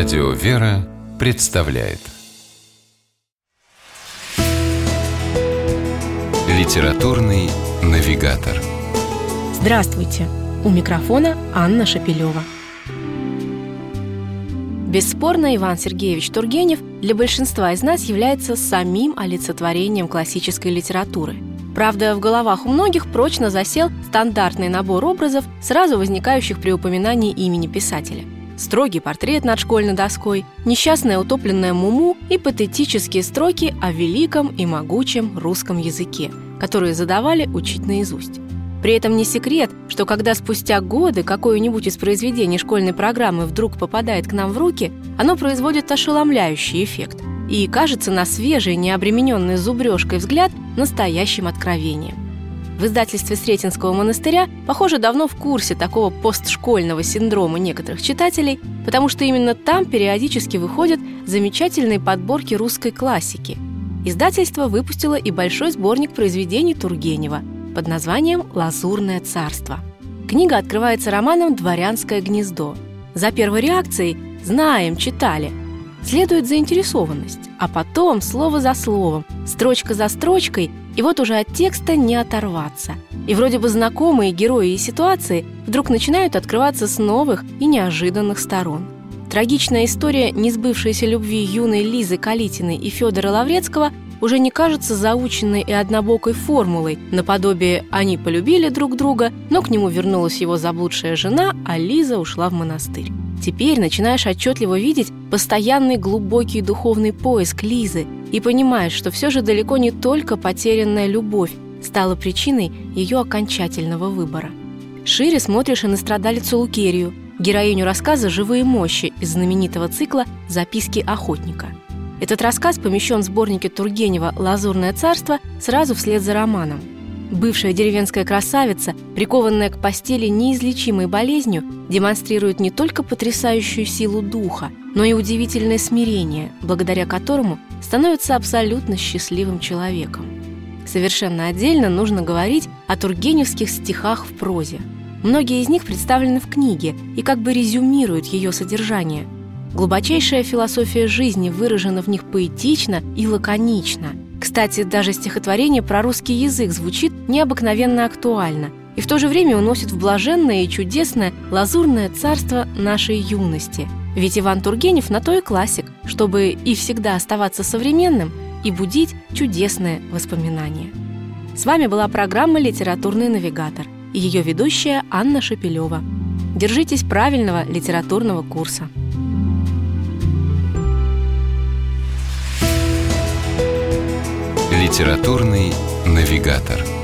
Радио «Вера» представляет Литературный навигатор Здравствуйте! У микрофона Анна Шапилева. Бесспорно, Иван Сергеевич Тургенев для большинства из нас является самим олицетворением классической литературы. Правда, в головах у многих прочно засел стандартный набор образов, сразу возникающих при упоминании имени писателя – строгий портрет над школьной доской, несчастная утопленная Муму и патетические строки о великом и могучем русском языке, которые задавали учить наизусть. При этом не секрет, что когда спустя годы какое-нибудь из произведений школьной программы вдруг попадает к нам в руки, оно производит ошеломляющий эффект и кажется на свежий, необремененный зубрежкой взгляд настоящим откровением. В издательстве Сретенского монастыря, похоже, давно в курсе такого постшкольного синдрома некоторых читателей, потому что именно там периодически выходят замечательные подборки русской классики. Издательство выпустило и большой сборник произведений Тургенева под названием «Лазурное царство». Книга открывается романом «Дворянское гнездо». За первой реакцией «Знаем, читали», следует заинтересованность, а потом слово за словом, строчка за строчкой и вот уже от текста не оторваться. И вроде бы знакомые герои и ситуации вдруг начинают открываться с новых и неожиданных сторон. Трагичная история несбывшейся любви юной Лизы Калитиной и Федора Лаврецкого уже не кажется заученной и однобокой формулой, наподобие «они полюбили друг друга», но к нему вернулась его заблудшая жена, а Лиза ушла в монастырь. Теперь начинаешь отчетливо видеть постоянный глубокий духовный поиск Лизы и понимаешь, что все же далеко не только потерянная любовь стала причиной ее окончательного выбора. Шире смотришь и на страдалицу Лукерию, героиню рассказа «Живые мощи» из знаменитого цикла «Записки охотника». Этот рассказ помещен в сборнике Тургенева «Лазурное царство» сразу вслед за романом – Бывшая деревенская красавица, прикованная к постели неизлечимой болезнью, демонстрирует не только потрясающую силу духа, но и удивительное смирение, благодаря которому становится абсолютно счастливым человеком. Совершенно отдельно нужно говорить о тургеневских стихах в прозе. Многие из них представлены в книге и как бы резюмируют ее содержание. Глубочайшая философия жизни выражена в них поэтично и лаконично – кстати, даже стихотворение про русский язык звучит необыкновенно актуально и в то же время уносит в блаженное и чудесное лазурное царство нашей юности. Ведь Иван Тургенев на то и классик, чтобы и всегда оставаться современным и будить чудесные воспоминания. С вами была программа «Литературный навигатор» и ее ведущая Анна Шепелева. Держитесь правильного литературного курса. Литературный навигатор.